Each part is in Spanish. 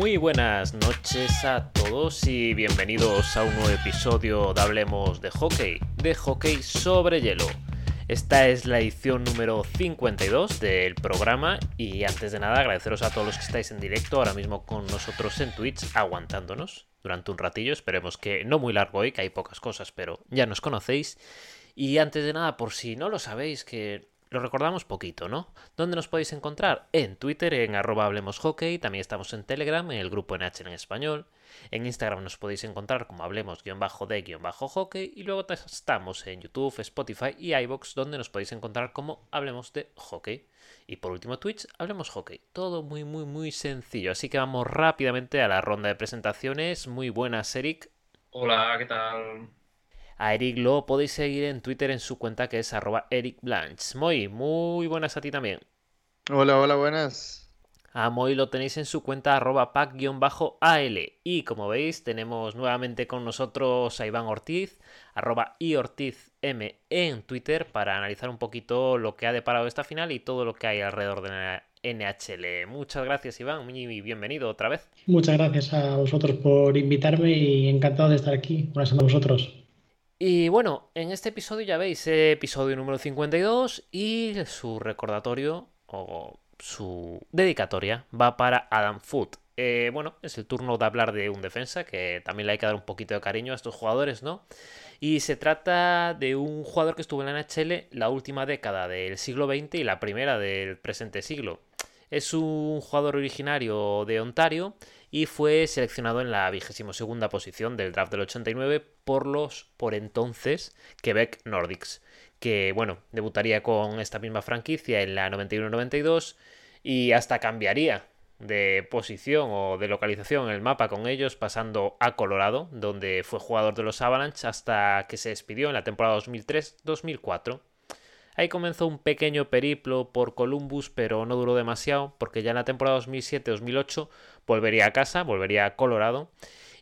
Muy buenas noches a todos y bienvenidos a un nuevo episodio de Hablemos de Hockey, de hockey sobre hielo. Esta es la edición número 52 del programa y antes de nada agradeceros a todos los que estáis en directo ahora mismo con nosotros en Twitch aguantándonos durante un ratillo, esperemos que no muy largo hoy, que hay pocas cosas, pero ya nos conocéis. Y antes de nada, por si no lo sabéis, que lo recordamos poquito, ¿no? ¿Dónde nos podéis encontrar? En Twitter, en arroba hablemos hockey, también estamos en Telegram, en el grupo NH en español. En Instagram nos podéis encontrar como hablemos-de-hockey y luego estamos en YouTube, Spotify y iBox donde nos podéis encontrar como Hablemos de Hockey. Y por último Twitch, Hablemos Hockey. Todo muy muy muy sencillo, así que vamos rápidamente a la ronda de presentaciones. Muy buenas, Eric. Hola, ¿qué tal? A Eric lo podéis seguir en Twitter en su cuenta que es arroba Eric Blanch. Moy, muy buenas a ti también. Hola, hola, buenas. A Moy lo tenéis en su cuenta arroba pack-al. Y como veis, tenemos nuevamente con nosotros a Iván Ortiz, arroba iortizm en Twitter para analizar un poquito lo que ha deparado esta final y todo lo que hay alrededor de la NHL. Muchas gracias, Iván, y bienvenido otra vez. Muchas gracias a vosotros por invitarme y encantado de estar aquí. Gracias a vosotros. Y bueno, en este episodio ya veis, episodio número 52 y su recordatorio o su dedicatoria va para Adam Foot. Eh, bueno, es el turno de hablar de un defensa, que también le hay que dar un poquito de cariño a estos jugadores, ¿no? Y se trata de un jugador que estuvo en la NHL la última década del siglo XX y la primera del presente siglo. Es un jugador originario de Ontario y fue seleccionado en la vigésimo segunda posición del draft del 89 por los por entonces Quebec Nordics, que bueno, debutaría con esta misma franquicia en la 91-92 y hasta cambiaría de posición o de localización en el mapa con ellos, pasando a Colorado, donde fue jugador de los Avalanche hasta que se despidió en la temporada 2003-2004. Ahí comenzó un pequeño periplo por Columbus, pero no duró demasiado, porque ya en la temporada 2007-2008 volvería a casa, volvería a Colorado,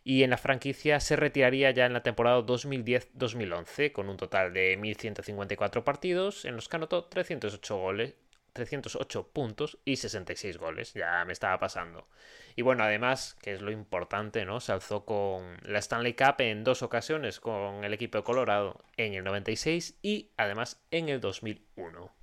y en la franquicia se retiraría ya en la temporada 2010-2011, con un total de 1.154 partidos, en los que anotó 308 goles, 308 puntos y 66 goles. Ya me estaba pasando. Y bueno, además, que es lo importante, ¿no? Se alzó con la Stanley Cup en dos ocasiones con el equipo de Colorado en el 96 y además en el 2001.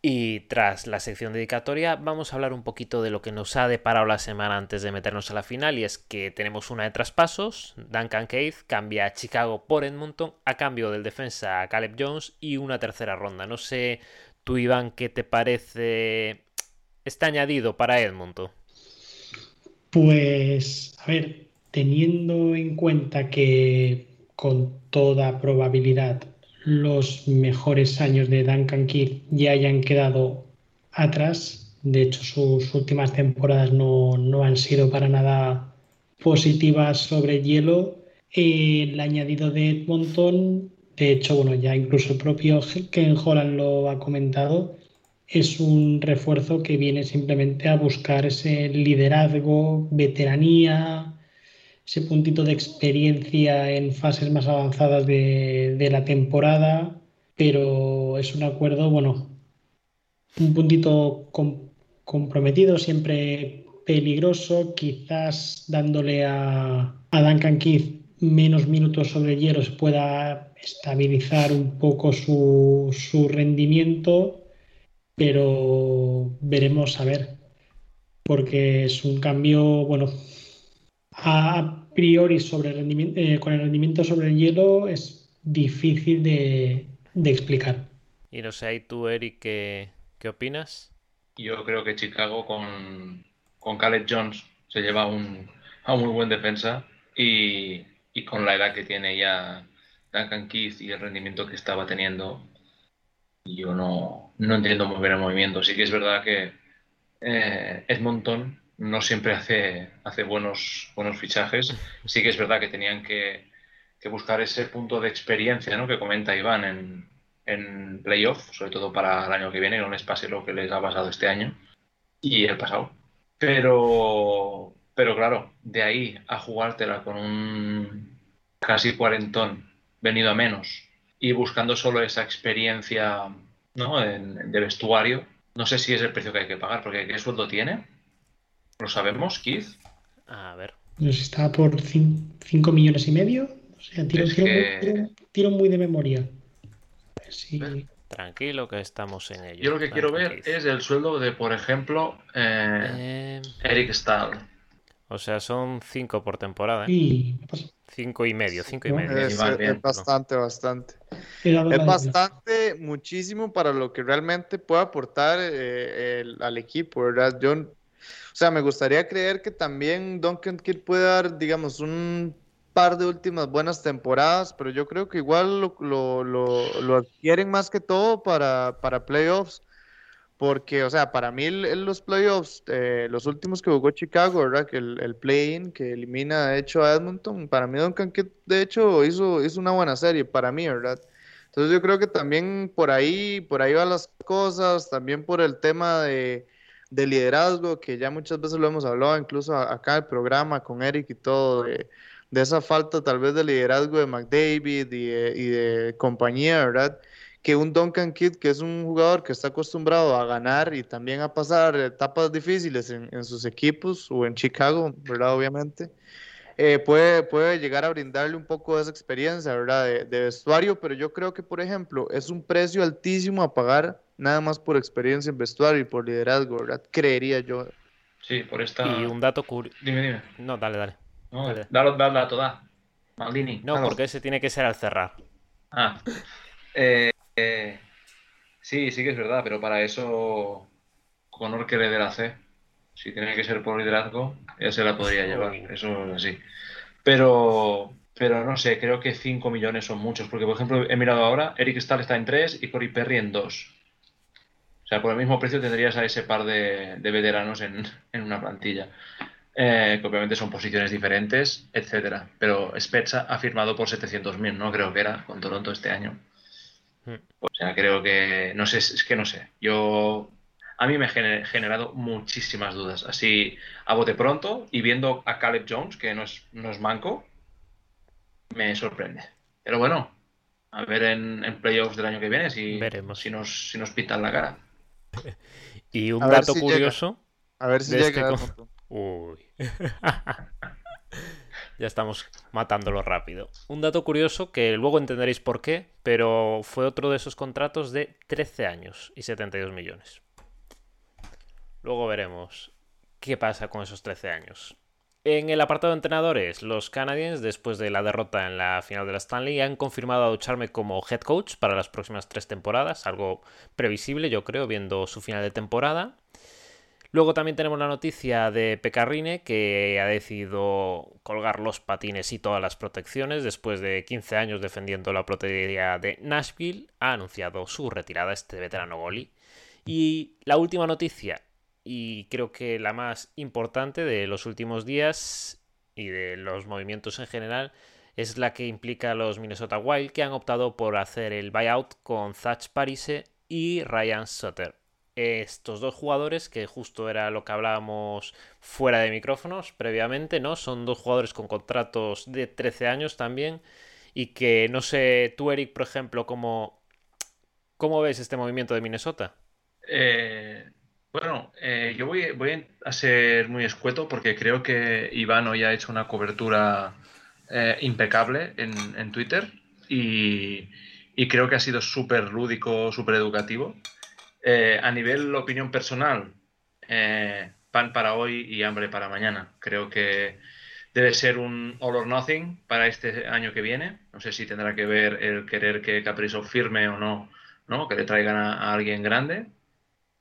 Y tras la sección dedicatoria vamos a hablar un poquito de lo que nos ha deparado la semana antes de meternos a la final y es que tenemos una de traspasos, Duncan Keith cambia a Chicago por Edmonton a cambio del defensa Caleb Jones y una tercera ronda. No sé Tú, Iván, ¿qué te parece este añadido para Edmonton? Pues, a ver, teniendo en cuenta que con toda probabilidad los mejores años de Duncan Keith ya hayan quedado atrás, de hecho sus últimas temporadas no, no han sido para nada positivas sobre hielo, el añadido de Edmonton de hecho, bueno, ya incluso el propio Ken Holland lo ha comentado. Es un refuerzo que viene simplemente a buscar ese liderazgo, veteranía, ese puntito de experiencia en fases más avanzadas de, la temporada, pero es un acuerdo, bueno, un puntito comprometido, siempre peligroso, quizás dándole a, a Duncan Keith menos minutos sobre hielo se pueda estabilizar un poco su, rendimiento, pero veremos a ver, porque es un cambio, bueno, a priori sobre rendimiento, eh, con el rendimiento sobre el hielo es difícil de, explicar. Y no sé, ahí tú, Eric, ¿qué, qué opinas? Yo creo que Chicago con, con Caleb Jones se lleva un, a un muy buen defensa y, y con la edad que tiene ya Duncan Keith y el rendimiento que estaba teniendo, yo no, no entiendo muy bien el movimiento. Sí que es verdad que eh, Edmonton no siempre hace, hace buenos, buenos fichajes. Sí que es verdad que tenían que, que buscar ese punto de experiencia ¿no? que comenta Iván en, en playoff, sobre todo para el año que viene, que no les pase lo que les ha pasado este año y el pasado. Pero, pero claro, de ahí a jugártela con un casi cuarentón venido a menos y buscando solo esa experiencia ¿no? de vestuario, no sé si es el precio que hay que pagar, porque ¿qué sueldo tiene? ¿Lo sabemos, Keith? A ver. Nos está por 5 millones y medio. O sea, tiro, muy- que- tiro- tiro muy de memoria. Tranquilo que estamos en ello. Yo lo que quiero ver es el sueldo de, por ejemplo, eh, Eh, Eric Stahl. O sea, son cinco por temporada, ¿eh? Cinco y medio, cinco y medio. Es, bastante, bastante. Es bastante, muchísimo para lo que realmente puede aportar eh, el- al equipo, ¿verdad? Yo, o sea, me gustaría creer que también Duncan Kidd puede dar, digamos, un par de últimas buenas temporadas, pero yo creo que igual lo, lo, lo- lo adquieren más que todo para, para playoffs. Porque, o sea, para mí el- los playoffs, eh, los últimos que jugó Chicago, ¿verdad? Que el, el play-in que elimina de hecho a Edmonton, para mí Duncan Kidd de hecho hizo, hizo una buena serie, para mí, ¿verdad? Entonces yo creo que también por ahí, por ahí van las cosas, también por el tema de, de liderazgo, que ya muchas veces lo hemos hablado, incluso acá en el programa con Eric y todo, de, de esa falta tal vez de liderazgo de McDavid y de, y de compañía, ¿verdad? Que un Duncan Kidd, que es un jugador que está acostumbrado a ganar y también a pasar etapas difíciles en, en sus equipos o en Chicago, ¿verdad? Obviamente eh, puede, puede llegar a brindarle un poco de esa experiencia, ¿verdad? De, de vestuario, pero yo creo que, por ejemplo, es un precio altísimo a pagar nada más por experiencia en vestuario y por liderazgo, ¿verdad? Creería yo. Sí, por esta. Y un dato curioso. Dime, dime. No, dale, dale. No, Dale. dalo, dalo, dato, da. Maldini. No, dalo. porque ese tiene que ser al cerrar. Ah. Eh, eh, sí, sí que es verdad, pero para eso Conor que le dé la C. Si tiene que ser por liderazgo, ya se la podría llevar. Eso es así. Pero, pero no sé, creo que 5 millones son muchos. Porque, por ejemplo, he mirado ahora, Eric Stahl está en 3 y Corey Perry en 2. O sea, por el mismo precio tendrías a ese par de, de veteranos en, en una plantilla. Eh, que obviamente son posiciones diferentes, etcétera. Pero Spezza ha firmado por 700.000, no creo que era, con Toronto este año. O sea, creo que, no sé, es que no sé. Yo, a mí me ha gener- generado muchísimas dudas. Así, a bote pronto y viendo a Caleb Jones, que no es, no es manco, me sorprende. Pero bueno, a ver en, en playoffs del año que viene si, Veremos. si, nos, si nos pintan la cara. Y un A dato si llega. curioso. A ver si este llega. Edmonton. Uy. ya estamos matándolo rápido. Un dato curioso que luego entenderéis por qué, pero fue otro de esos contratos de 13 años y 72 millones. Luego veremos qué pasa con esos 13 años. En el apartado de entrenadores, los Canadiens, después de la derrota en la final de la Stanley, han confirmado a Ducharme como head coach para las próximas tres temporadas, algo previsible, yo creo, viendo su final de temporada. Luego también tenemos la noticia de Pecarrine, que ha decidido colgar los patines y todas las protecciones después de 15 años defendiendo la protegería de Nashville. Ha anunciado su retirada este veterano goli. Y la última noticia, y creo que la más importante de los últimos días y de los movimientos en general, es la que implica a los Minnesota Wild, que han optado por hacer el buyout con Zach Parise y Ryan Sutter estos dos jugadores, que justo era lo que hablábamos fuera de micrófonos previamente, ¿no? Son dos jugadores con contratos de 13 años también. Y que no sé, tú, Eric, por ejemplo, ¿cómo, cómo ves este movimiento de Minnesota? Eh, bueno, eh, yo voy, a ser muy escueto porque creo que Iván hoy ha hecho una cobertura eh, impecable en, en Twitter y, y creo que ha sido súper lúdico, súper educativo. Eh, a nivel opinión personal, eh, pan para hoy y hambre para mañana. Creo que debe ser un all or nothing para este año que viene. No sé si tendrá que ver el querer que Caprizo firme o no, ¿no? que le traigan a, alguien grande.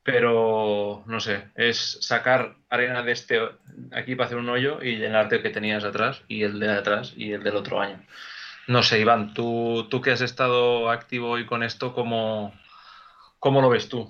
Pero no sé, es sacar arena de este aquí para hacer un hoyo y llenarte el que tenías atrás y el de atrás y el del otro año. No sé, Iván, tú, tú que has estado activo hoy con esto, ¿cómo, cómo lo ves tú?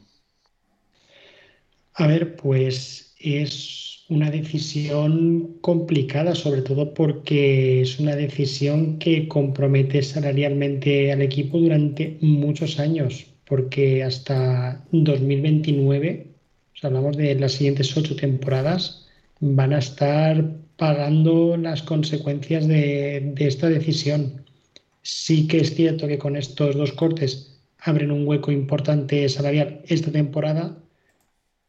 A ver, pues es una decisión complicada, sobre todo porque es una decisión que compromete salarialmente al equipo durante muchos años, porque hasta 2029, o sea, hablamos de las siguientes ocho temporadas, van a estar pagando las consecuencias de, de esta decisión. Sí que es cierto que con estos dos cortes abren un hueco importante salarial esta temporada,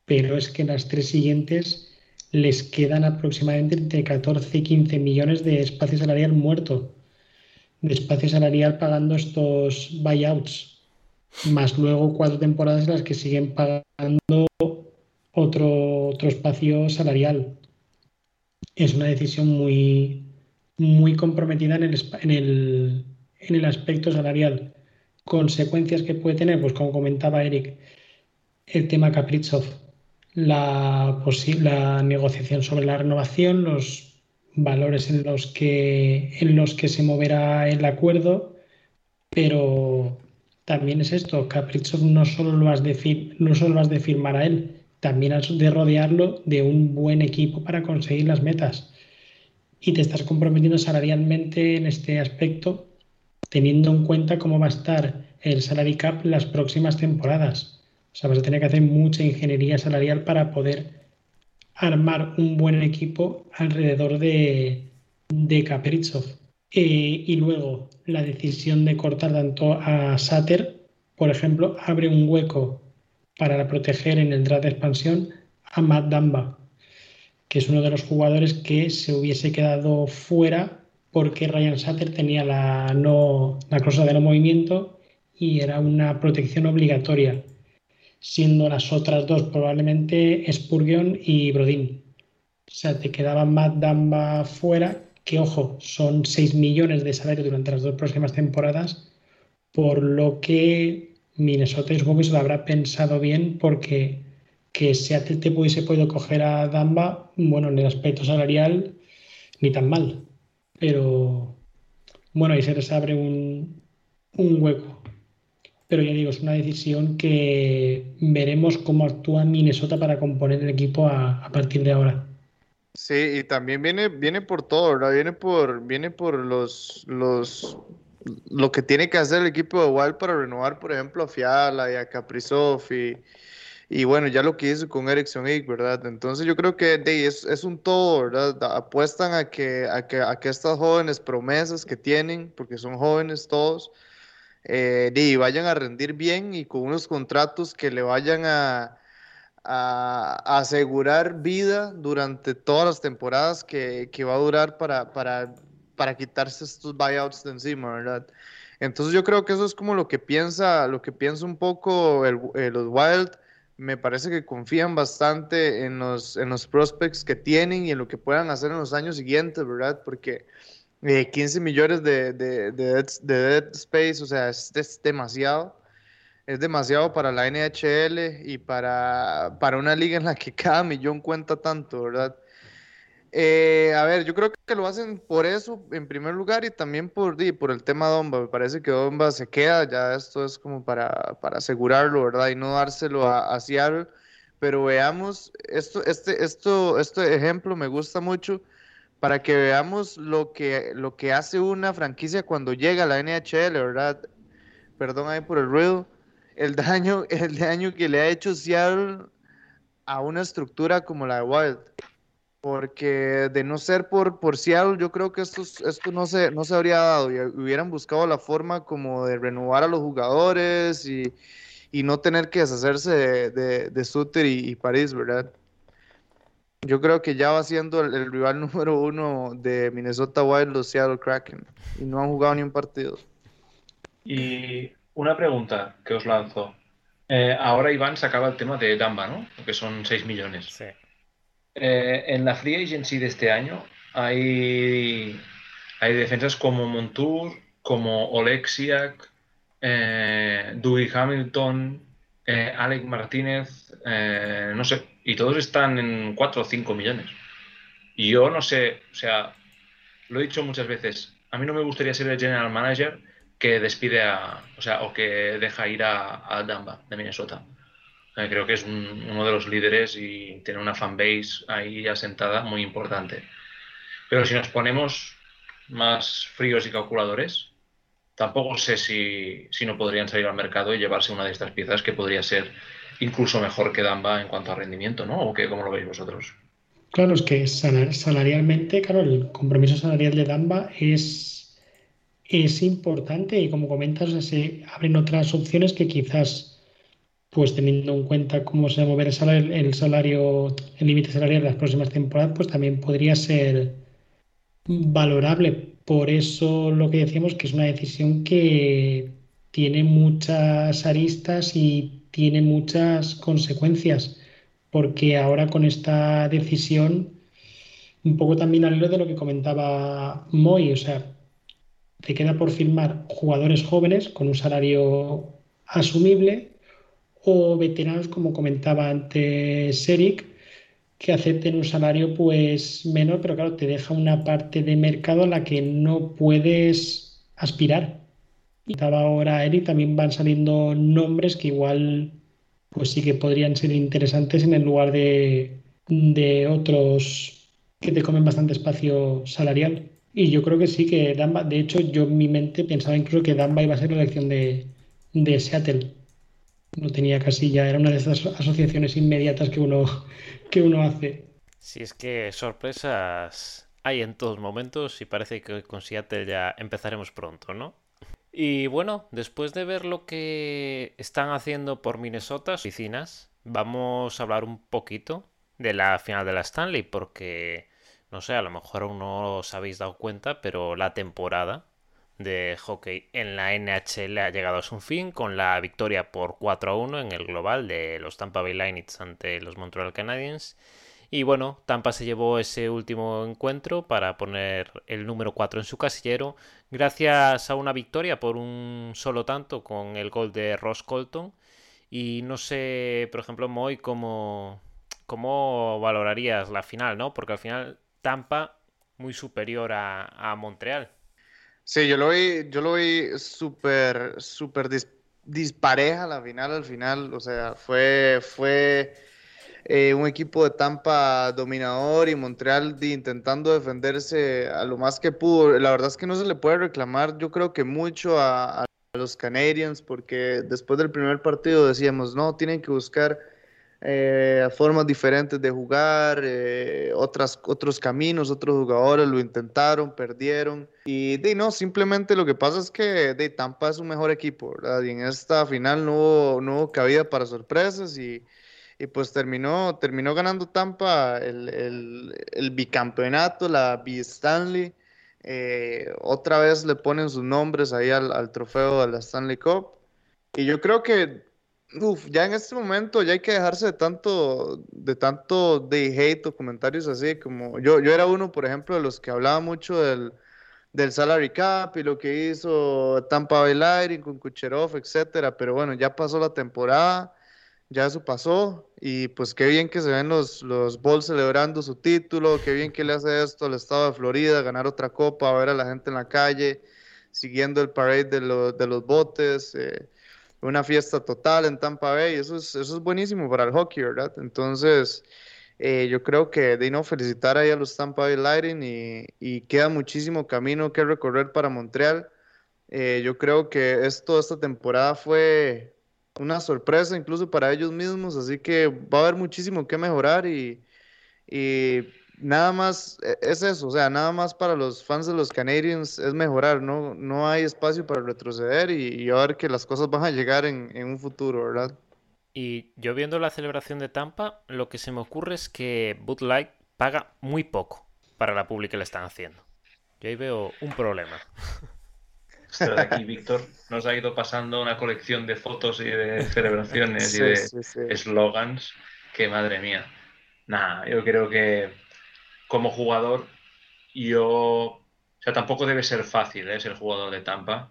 pero es que las tres siguientes les quedan aproximadamente entre 14 y 15 millones de espacio salarial muerto, de espacio salarial pagando estos buyouts, más luego cuatro temporadas en las que siguen pagando otro, otro espacio salarial. Es una decisión muy, muy comprometida en el, en el, en el aspecto salarial. Consecuencias que puede tener, pues como comentaba Eric, el tema Kaprizov, la, negociación sobre la renovación, los valores en los que, en los que se moverá el acuerdo, pero también es esto, Kaprizov no solo lo has de, no solo lo has de firmar a él, también has de rodearlo de un buen equipo para conseguir las metas. Y te estás comprometiendo salarialmente en este aspecto, teniendo en cuenta cómo va a estar el salary cap las próximas temporadas. O sea, vas a tener que hacer mucha ingeniería salarial para poder armar un buen equipo alrededor de, de. Eh, y luego la decisión de cortar tanto a Sater, por ejemplo, abre un hueco para proteger en el draft de expansión a Matt Damba, que es uno de los jugadores que se hubiese quedado fuera porque Ryan Sater tenía la, no, la cláusula de no movimiento y era una protección obligatoria siendo las otras dos probablemente Spurgeon y Brodin. O sea, te quedaba Matt Damba fuera, que ojo, son 6 millones de salario durante las dos próximas temporadas, por lo que Minnesota supongo se lo habrá pensado bien porque que Seattle te pudiese podido coger a Damba, bueno, en el aspecto salarial, ni tan mal. Pero bueno, ahí se les abre un, un hueco pero ya digo, es una decisión que veremos cómo actúa Minnesota para componer el equipo a, partir de ahora. Sí, y también viene, viene por todo, ¿verdad? Viene por, viene por los, los, lo que tiene que hacer el equipo de Wild para renovar, por ejemplo, a Fiala y a Kaprizov y, y bueno, ya lo que hizo con Ericsson Egg, ¿verdad? Entonces yo creo que es, es, un todo, ¿verdad? Apuestan a que, a que, a que estas jóvenes promesas que tienen, porque son jóvenes todos, eh, y vayan a rendir bien y con unos contratos que le vayan a, asegurar vida durante todas las temporadas que, va a durar para, para, para, quitarse estos buyouts de encima, ¿verdad? Entonces yo creo que eso es como lo que piensa, lo que piensa un poco el, eh, los Wild. Me parece que confían bastante en los, en los prospects que tienen y en lo que puedan hacer en los años siguientes, ¿verdad? Porque 15 millones de, de, de, dead, space, o sea, es, demasiado. Es demasiado para la NHL y para, para una liga en la que cada millón cuenta tanto, ¿verdad? Eh, a ver, yo creo que lo hacen por eso, en primer lugar, y también por, por el tema Domba. Me parece que Domba se queda, ya esto es como para, asegurarlo, ¿verdad? Y no dárselo a, a Seattle. Pero veamos, esto, este, esto, este ejemplo me gusta mucho para que veamos lo que, lo que hace una franquicia cuando llega a la NHL, ¿verdad? Perdón ahí por el ruido. El daño, el daño que le ha hecho Seattle a una estructura como la de Wild. Porque de no ser por, por Seattle, yo creo que esto, esto no, se, no se habría dado. Y hubieran buscado la forma como de renovar a los jugadores y, no tener que deshacerse de, de, Sutter y París, ¿verdad? Yo creo que ya va siendo el, rival número uno de Minnesota Wild, los Seattle Kraken. Y no han jugado ni un partido. Y una pregunta que os lanzo. Eh, ahora Iván sacaba el tema de Damba, ¿no? Que son 6 millones. Sí. Eh, en la Free Agency de este año hay, hay defensas como Montour, como Oleksiak, eh, Dewey Hamilton, eh, Alec Martínez, eh, no sé, y todos están en 4 o 5 millones. Y yo no sé, o sea, lo he dicho muchas veces, a mí no me gustaría ser el general manager que despide a, o sea, o que deja ir a, a de Minnesota. Eh, creo que es uno de los líderes y tiene una fanbase ahí asentada muy importante. Pero si nos ponemos más fríos y calculadores, tampoco sé si, si, no podrían salir al mercado y llevarse una de estas piezas que podría ser incluso mejor que Damba en cuanto a rendimiento, ¿no? ¿O qué, cómo lo veis vosotros? Claro, es que salarialmente, claro, el compromiso salarial de Damba es, es importante y como comentas, se abren otras opciones que quizás pues teniendo en cuenta cómo se va a mover el salario, el límite salarial de las próximas temporadas, pues también podría ser valorable. Por eso lo que decíamos que es una decisión que tiene muchas aristas y tiene muchas consecuencias, porque ahora con esta decisión, un poco también al hilo de lo que comentaba Moy, o sea, te queda por firmar jugadores jóvenes con un salario asumible o veteranos, como comentaba antes Eric, que acepten un salario pues menor, pero claro, te deja una parte de mercado a la que no puedes aspirar. Y estaba ahora Eric, también van saliendo nombres que igual pues sí que podrían ser interesantes en el lugar de, de otros que te comen bastante espacio salarial. Y yo creo que sí, que Damba, de hecho, yo en mi mente pensaba incluso que Damba iba a ser la elección de, de Seattle. No tenía casi ya, era una de esas asociaciones inmediatas que uno, que uno hace. Si es que sorpresas hay en todos momentos y parece que con Seattle ya empezaremos pronto, ¿no? Y bueno, después de ver lo que están haciendo por Minnesota, oficinas, vamos a hablar un poquito de la final de la Stanley, porque no sé, a lo mejor aún no os habéis dado cuenta, pero la temporada de hockey en la NHL ha llegado a su fin con la victoria por 4 a 1 en el global de los Tampa Bay Lightning ante los Montreal Canadiens. Y bueno, Tampa se llevó ese último encuentro para poner el número 4 en su casillero, gracias a una victoria por un solo tanto con el gol de Ross Colton. Y no sé, por ejemplo, Moy, cómo, cómo valorarías la final, ¿no? Porque al final Tampa muy superior a, Montreal. Sí, yo lo vi, yo lo vi súper, súper dispareja la final al final. O sea, fue, fue eh, un equipo de Tampa dominador y Montreal intentando defenderse a lo más que pudo. La verdad es que no se le puede reclamar, yo creo que mucho a, a los Canadiens, porque después del primer partido decíamos, no, tienen que buscar eh, formas diferentes de jugar, eh, otras, otros caminos, otros jugadores lo intentaron, perdieron. Y de, no, simplemente lo que pasa es que de, Tampa es un mejor equipo, ¿verdad? Y en esta final no hubo, no hubo cabida para sorpresas y, y, pues terminó, terminó ganando Tampa el, el, el bicampeonato, la B-Stanley. Eh, otra vez le ponen sus nombres ahí al, al trofeo de la Stanley Cup. Y yo creo que Uf, ya en este momento ya hay que dejarse de tanto, de tanto de hate o comentarios así, como yo, yo era uno, por ejemplo, de los que hablaba mucho del, del salary cap y lo que hizo Tampa Bay Lightning con Kucherov, etcétera, pero bueno, ya pasó la temporada, ya eso pasó, y pues qué bien que se ven los, los Bulls celebrando su título, qué bien que le hace esto al estado de Florida, ganar otra copa, ver a la gente en la calle, siguiendo el parade de, de los botes, eh, una fiesta total en Tampa Bay, eso es, eso es buenísimo para el hockey, ¿verdad? Entonces, eh, yo creo que de no felicitar ahí a los Tampa Bay Lightning y, y queda muchísimo camino que recorrer para Montreal. Eh, yo creo que esto, esta temporada fue una sorpresa incluso para ellos mismos, así que va a haber muchísimo que mejorar y, y nada más e, es eso, o sea, nada más para los fans de los Canadiens es mejorar, no, no hay espacio para retroceder y, a ver que las cosas van a llegar en, un futuro, ¿verdad? Y yo viendo la celebración de Tampa, lo que se me ocurre es que Bud Light paga muy poco para la pública que le están haciendo. Yo ahí veo un problema. de aquí, Víctor, nos ha ido pasando una colección de fotos y de celebraciones y de eslogans que madre mía. Nada, yo creo que como jugador, yo, o sea, tampoco debe ser fácil ¿eh? ser jugador de Tampa,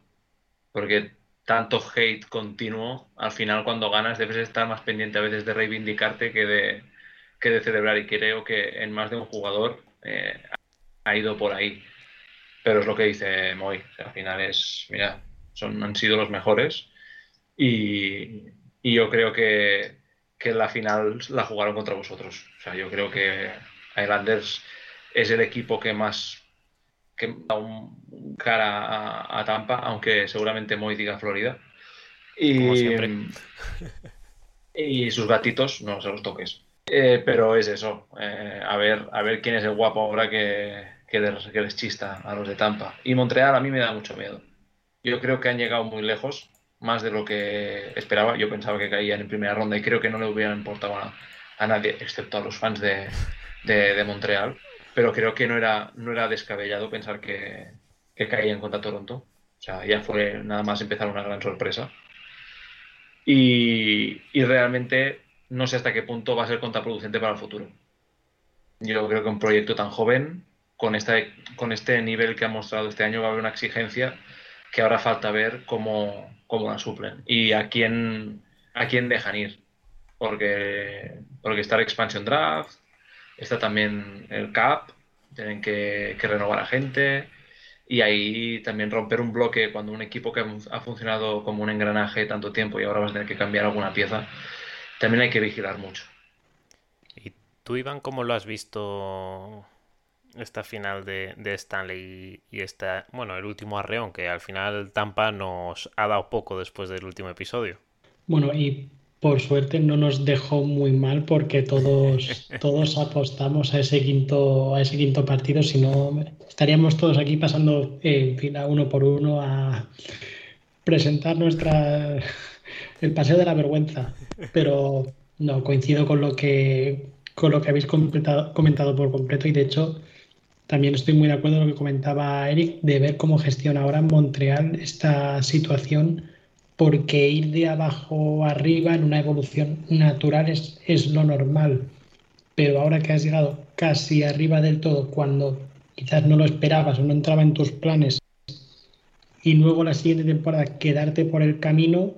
porque tanto hate continuo, al final cuando ganas debes estar más pendiente a veces de reivindicarte que de, que de celebrar. Y creo que en más de un jugador eh, ha ido por ahí. Pero es lo que dice Moy, al final es, mira, son, han sido los mejores y, y yo creo que, que la final la jugaron contra vosotros. O sea, yo creo que Islanders es el equipo que más que da un, cara a, Tampa, aunque seguramente Moy diga Florida. Y, y sus gatitos, no se los toques. Eh, pero es eso, eh, a, ver, a ver quién es el guapo ahora que, que, les, que les chista a los de Tampa. Y Montreal a mí me da mucho miedo. Yo creo que han llegado muy lejos más de lo que esperaba. Yo pensaba que caían en primera ronda y creo que no le hubieran importado a, nadie, excepto a los fans de, de, Montreal. Pero creo que no era, no era descabellado pensar que, que caían contra Toronto. O sea, ya fue nada más empezar una gran sorpresa. Y, y realmente no sé hasta qué punto va a ser contraproducente para el futuro. Yo creo que un proyecto tan joven, con, esta, con este nivel que ha mostrado este año, va a haber una exigencia que ahora falta ver cómo, cómo la suplen y a quién, a quién dejan ir. Porque, porque está el Expansion Draft, está también el CAP, tienen que, renovar a gente y ahí también romper un bloque cuando un equipo que ha funcionado como un engranaje tanto tiempo y ahora vas a tener que cambiar alguna pieza, también hay que vigilar mucho. ¿Y tú, Iván, cómo lo has visto esta final de, Stanley y, esta, bueno, el último arreón, que al final Tampa nos ha dado poco después del último episodio. Bueno, y por suerte no nos dejó muy mal porque todos, todos apostamos a ese quinto, a ese quinto partido, si no estaríamos todos aquí pasando en fila uno por uno a presentar nuestra el paseo de la vergüenza. Pero no, coincido con lo que con lo que habéis comentado por completo y de hecho también estoy muy de acuerdo con lo que comentaba Eric de ver cómo gestiona ahora Montreal esta situación, porque ir de abajo arriba en una evolución natural es, es lo normal. Pero ahora que has llegado casi arriba del todo, cuando quizás no lo esperabas o no entraba en tus planes, y luego la siguiente temporada quedarte por el camino,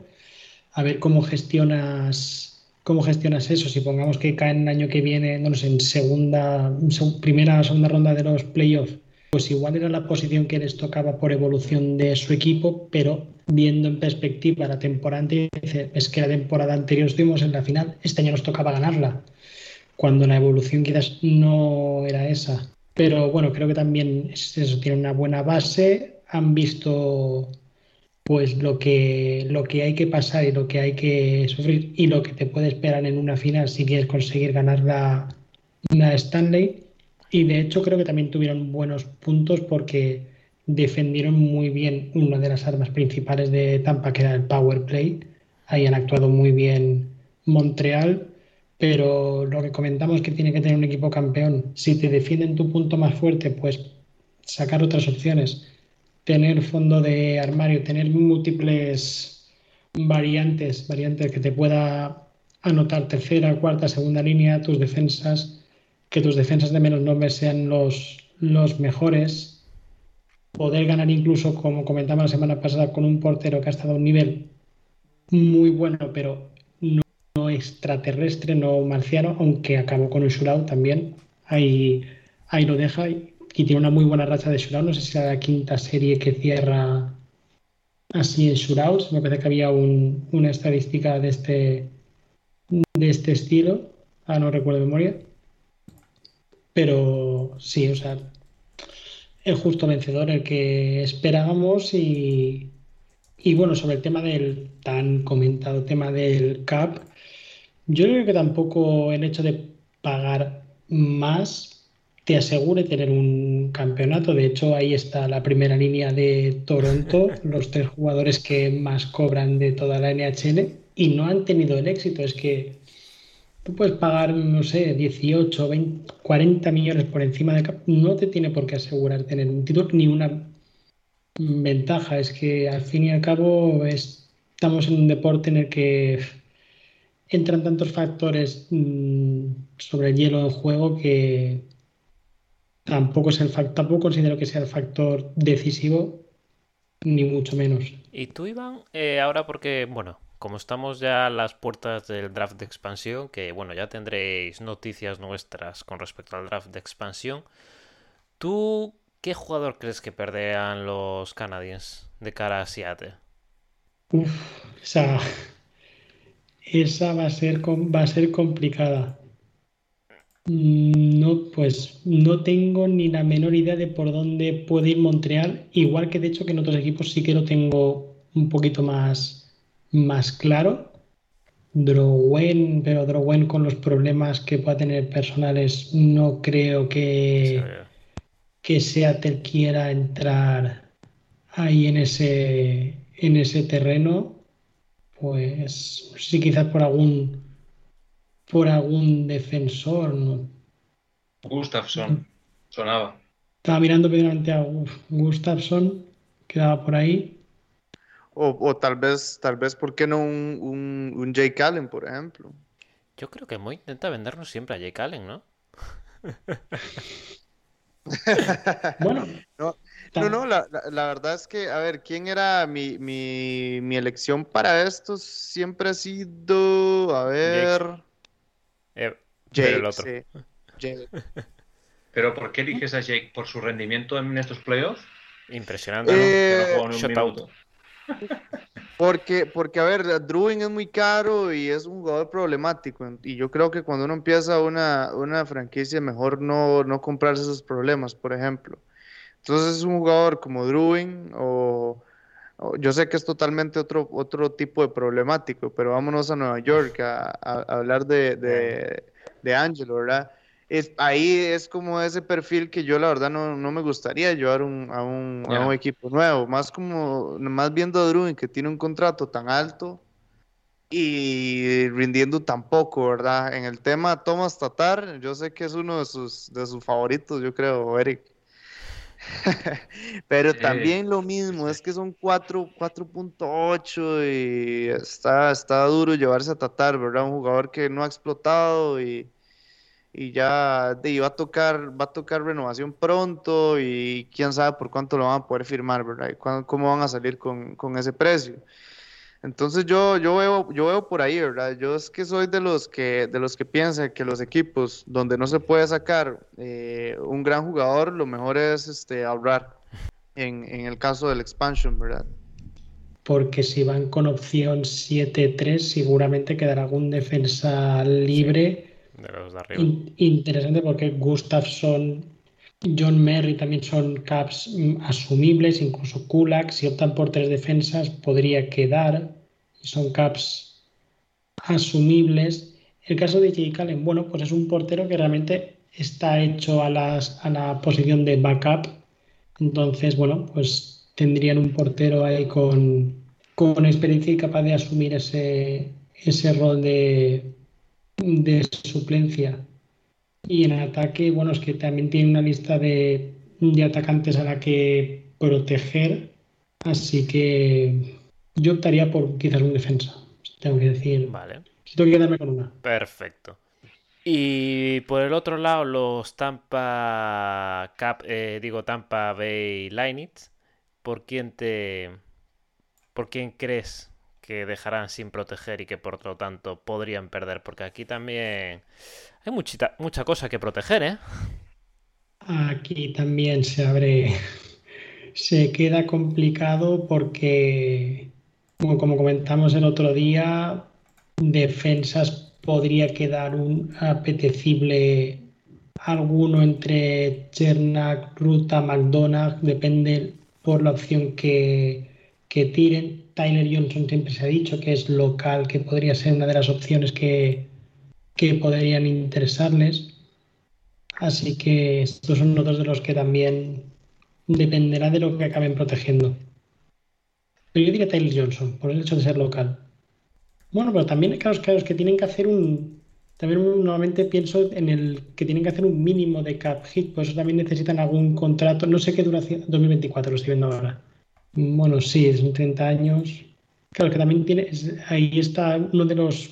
a ver cómo gestionas cómo gestionas eso. Si pongamos que caen el año que viene, no sé, en segunda, primera o segunda ronda de los playoffs, pues igual era la posición que les tocaba por evolución de su equipo, pero viendo en perspectiva la temporada anterior, es que la temporada anterior estuvimos en la final, este año nos tocaba ganarla, cuando la evolución quizás no era esa. Pero bueno, creo que también eso tiene una buena base, han visto pues lo que, lo que hay que pasar y lo que hay que sufrir y lo que te puede esperar en una final si quieres conseguir ganar la, Stanley. Y de hecho creo que también tuvieron buenos puntos porque defendieron muy bien una de las armas principales de Tampa, que era el power play. Ahí han actuado muy bien Montreal, pero lo que comentamos que tiene que tener un equipo campeón. Si te defienden tu punto más fuerte, pues sacar otras opciones tener fondo de armario, tener múltiples variantes, variantes que te pueda anotar tercera, cuarta, segunda línea, tus defensas, que tus defensas de menos nombres sean los, los mejores, poder ganar incluso, como comentaba la semana pasada, con un portero que ha estado a un nivel muy bueno, pero no, extraterrestre, no marciano, aunque acabó con un shootout también. Ahí, ahí lo deja y tiene una muy buena racha de shootout. No sé si es la quinta serie que cierra así en shootouts. Me parece que había una estadística de este, de este estilo. Ah, no recuerdo de memoria. Pero sí, o sea, el justo vencedor, el que esperábamos y, y bueno, sobre el tema del tan comentado tema del CAP, yo creo que tampoco el hecho de pagar más te asegure tener un campeonato. De hecho, ahí está la primera línea de Toronto, los tres jugadores que más cobran de toda la NHL y no han tenido el éxito. Es que tú puedes pagar, no sé, 18, 20, 40 millones por encima de... No te tiene por qué asegurar tener un título ni una ventaja. Es que al fin y al cabo estamos en un deporte en el que entran tantos factores mm, sobre el hielo en juego que tampoco es el tampoco considero que sea el factor decisivo, ni mucho menos. ¿Y tú, Iván? Eh, ahora porque, bueno, como estamos ya a las puertas del draft de expansión, que bueno, ya tendréis noticias nuestras con respecto al draft de expansión. ¿Tú qué jugador crees que perderán los Canadiens de cara a Seattle? Uf, esa, esa va a ser va a ser complicada. Mm, no, pues no tengo ni la menor idea de por dónde puede ir Montreal, igual que de hecho que en otros equipos sí que lo tengo un poquito más, más claro. Drowen, pero Drowen con los problemas que pueda tener personales, no creo que, que Seattle quiera entrar ahí en ese, en ese terreno. pues sí, quizás por algún por algún defensor, ¿no? Gustafsson, sonaba. Estaba mirando primeramente a Gustafsson, quedaba por ahí. O, o, tal vez, tal vez, ¿por qué no un, un, un Jake Allen, por ejemplo? Yo creo que Moy intenta vendernos siempre a Jake Allen, ¿no? bueno. No, no, no la, la, la, verdad es que, a ver, ¿quién era mi, mi, mi elección para esto? Siempre ha sido, a ver... Jake. Eh, Jake, el otro. sí. Jake. ¿Pero por qué eliges a Jake? ¿Por su rendimiento en estos playoffs? Impresionante, Eh, Que no Porque, porque, a ver, Druin es muy caro y es un jugador problemático. Y yo creo que cuando uno empieza una, una franquicia, mejor no, no comprarse esos problemas, por ejemplo. Entonces es un jugador como Druin o, o- yo sé que es totalmente otro, otro tipo de problemático, pero vámonos a Nueva York a, a- a hablar de, de, de Angelo, ¿verdad? Es, ahí es como ese perfil que yo la verdad no, no me gustaría llevar un- a, un, a un equipo nuevo, más como, más viendo a Druin que tiene un contrato tan alto y rindiendo tan poco, ¿verdad? En el tema Thomas Tatar, yo sé que es uno de sus, de sus favoritos, yo creo, Eric. Pero también lo mismo, es que son 4, 4.8 y está, está duro llevarse a Tatar, ¿verdad? Un jugador que no ha explotado y, y ya de, va a tocar, va a tocar renovación pronto y quién sabe por cuánto lo van a poder firmar, ¿verdad? Y cuándo- cómo van a salir con, con ese precio. Entonces yo, yo veo, yo veo por ahí, ¿verdad? Yo es que soy de los que, de los que piensan que los equipos donde no se puede sacar eh, un gran jugador, lo mejor es este, ahorrar. En, en el caso del expansion, ¿verdad? Porque si van con opción 7-3, seguramente quedará algún defensa libre De los de arriba. in- interesante porque Gustafsson, John Merry también son caps mm, asumibles, incluso Kulak, si optan por tres defensas, podría quedar son caps asumibles. El caso de Jake Allen, bueno, pues es un portero que realmente está hecho a, las, a la posición de backup. Entonces, bueno, pues tendrían un portero ahí con, con experiencia y capaz de asumir ese, ese rol de, de suplencia. Y en ataque, bueno, es que también tiene una lista de, de atacantes a la que proteger. Así que yo optaría por quizás un defensa. Tengo que decir. Vale. Si tengo que quedarme con una. Perfecto. Y por el otro lado, los Tampa Cap, eh, digo Tampa Bay Lightning, ¿por quién te, por quién crees que dejarán sin proteger y que por lo tanto podrían perder? Porque aquí también hay muchita, mucha cosa que proteger, ¿eh? Aquí también se abre, se queda complicado porque, como comentamos el otro día, defensas podría quedar un apetecible alguno entre Chernak, Ruta, McDonagh, depende por la opción que, que tiren. Tyler Johnson siempre se ha dicho que es local, que podría ser una de las opciones que, que podrían interesarles. Así que estos son otros de los que también dependerá de lo que acaben protegiendo. Pero yo diría Tyler Johnson, por el hecho de ser local. Bueno, pero también, claro, claro, es que tienen que hacer un. También nuevamente pienso en el que tienen que hacer un mínimo de cap hit, por eso también necesitan algún contrato. No sé qué duración. 2024 lo estoy viendo ahora. Bueno, sí, son 30 años. Claro, que también tiene. ahí está uno de los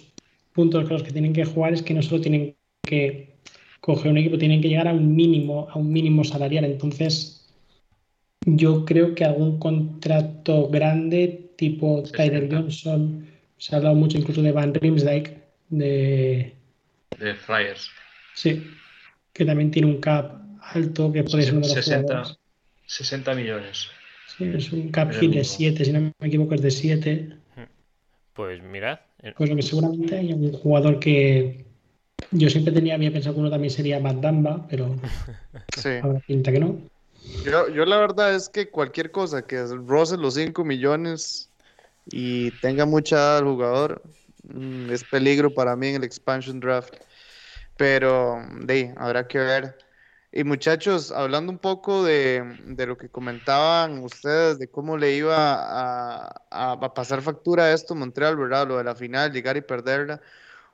puntos con los que tienen que jugar, es que no solo tienen que coger un equipo, tienen que llegar a un mínimo, a un mínimo salarial. Entonces, yo creo que algún contrato grande, tipo Tyler 60. Johnson, se ha hablado mucho incluso de Van Riemsdyk, de De Flyers. sí, que también tiene un cap alto, que puede ser uno de los 60, jugadores. 60 millones. Sí, es un cap hit de mismo. 7, si no me equivoco, es de 7. Pues mirad, Pues lo que seguramente hay un jugador que yo siempre tenía, había pensado que uno también sería Matt Damba, pero Sí. ahora pinta que no. Yo, yo la verdad es que cualquier cosa que roce los 5 millones y tenga mucha edad el jugador mm, es peligro para mí en el expansion draft. Pero de habrá que ver. Y muchachos, hablando un poco de, lo que comentaban ustedes, de cómo le iba a, a, pasar factura a esto Montreal, ¿verdad? Lo de la final, llegar y perderla.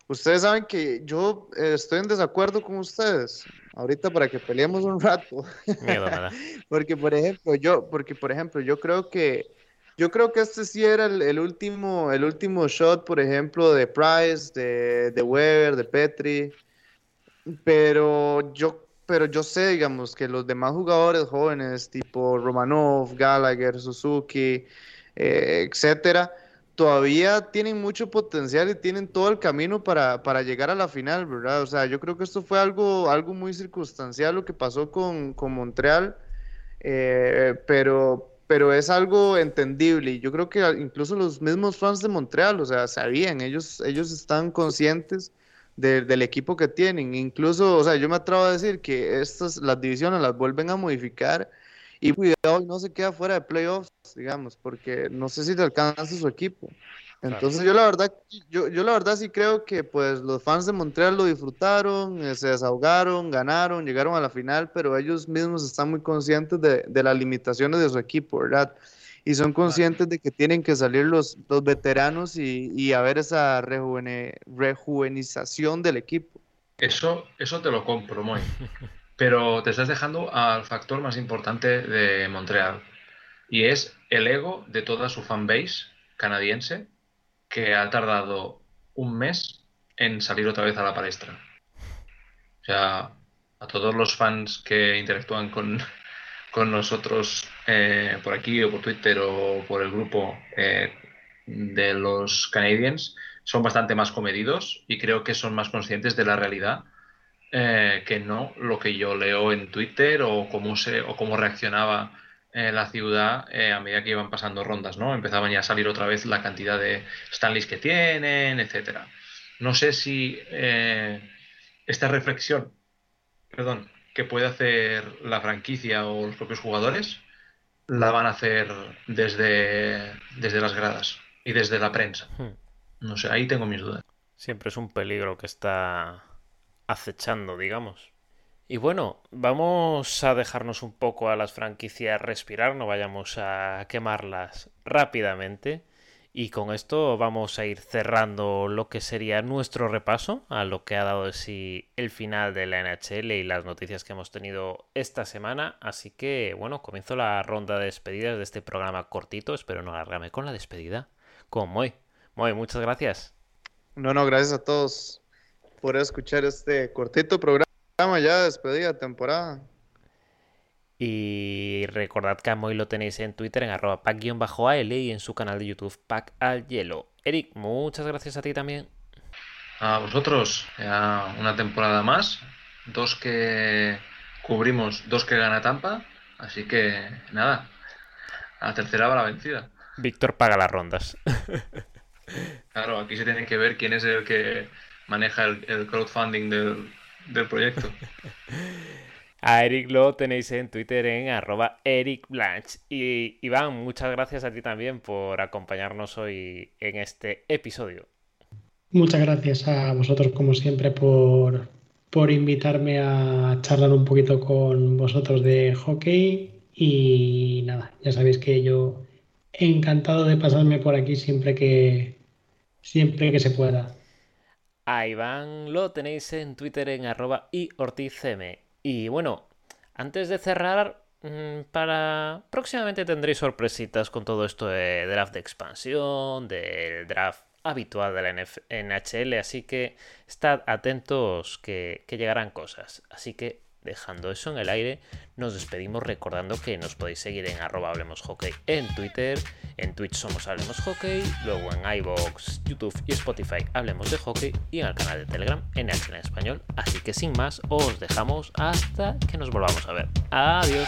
Ustedes saben que yo eh, estoy en desacuerdo con ustedes. Ahorita para que peleemos un rato. porque por ejemplo, yo, porque por ejemplo, yo creo que yo creo que este sí era el, último, el último shot, por ejemplo, de Price, de, de Weber, de Petri. Pero yo, pero yo sé, digamos, que los demás jugadores jóvenes, tipo Romanov, Gallagher, Suzuki, eh, etcétera, todavía tienen mucho potencial y tienen todo el camino para, para, llegar a la final, ¿verdad? O sea, yo creo que esto fue algo, algo muy circunstancial lo que pasó con, con Montreal, eh, pero, pero es algo entendible y yo creo que incluso los mismos fans de Montreal, o sea, sabían, ellos, ellos están conscientes del equipo que tienen, incluso, o sea, yo me atrevo a decir que estas, las divisiones las vuelven a modificar y cuidado no se queda fuera de playoffs, digamos, porque no sé si le alcanza su equipo. Entonces yo la verdad, yo, yo la verdad sí creo que pues los fans de Montreal lo disfrutaron, eh, se desahogaron, ganaron, llegaron a la final, pero ellos mismos están muy conscientes de, de las limitaciones de su equipo, ¿verdad? Y son conscientes de que tienen que salir los, los veteranos y, y haber esa rejuvene, rejuvenización del equipo. Eso, eso te lo compro, muy. pero te estás dejando al factor más importante de Montreal y es el ego de toda su fanbase canadiense que ha tardado un mes en salir otra vez a la palestra. O sea, a todos los fans que interactúan con, nosotros eh, por aquí o por Twitter o por el grupo eh, de los Canadiens son bastante más comedidos y creo que son más conscientes de la realidad eh, que no lo que yo leo en Twitter o cómo, se, o cómo reaccionaba la ciudad a medida que iban pasando rondas, ¿no? Empezaban ya a salir otra vez la cantidad de Stanleys que tienen, etcétera. No sé si esta reflexión, perdón, que puede hacer la franquicia o los propios jugadores, la van a hacer desde, desde las gradas y desde la prensa. Hmm. No sé, ahí tengo mis dudas. Siempre es un peligro que está acechando, digamos. Y bueno, vamos a dejarnos un poco a las franquicias respirar, no vayamos a quemarlas rápidamente. Y con esto vamos a ir cerrando lo que sería nuestro repaso a lo que ha dado de sí el final de la NHL y las noticias que hemos tenido esta semana. Así que, bueno, comienzo la ronda de despedidas de este programa cortito. Espero no alargarme con la despedida. Con Moy. Moy, muchas gracias. No, no, gracias a todos por escuchar este cortito programa ya de despedida de temporada. Y recordad que a Moy lo tenéis en Twitter en arroba pack-al y en su canal de YouTube Pack al Hielo. Eric, muchas gracias a ti también. A vosotros, ya una temporada más. Dos que cubrimos, dos que gana Tampa. Así que nada, a la tercera va la vencida. Víctor paga las rondas. Claro, aquí se tiene que ver quién es el que maneja el, crowdfunding del, proyecto. A Eric lo tenéis en Twitter en arroba Eric Blanche. Y Iván, muchas gracias a ti también por acompañarnos hoy en este episodio. Muchas gracias a vosotros, como siempre, por, por invitarme a charlar un poquito con vosotros de hockey. Y nada, ya sabéis que yo encantado de pasarme por aquí siempre que, siempre que se pueda. A Iván lo tenéis en Twitter en arroba y ortizm. Y bueno, antes de cerrar, mm, para próximamente tendréis sorpresitas con todo esto de draft de expansión, del draft habitual de la NHL, así que estad atentos que, que llegarán cosas. Así que dejando eso en el aire, nos despedimos recordando que nos podéis seguir en arroba Hablemos Hockey en Twitter, en Twitch somos Hablemos Hockey, luego en iVoox, YouTube y Spotify Hablemos de Hockey y en el canal de Telegram en el en español. Así que sin más, os dejamos hasta que nos volvamos a ver. Adiós.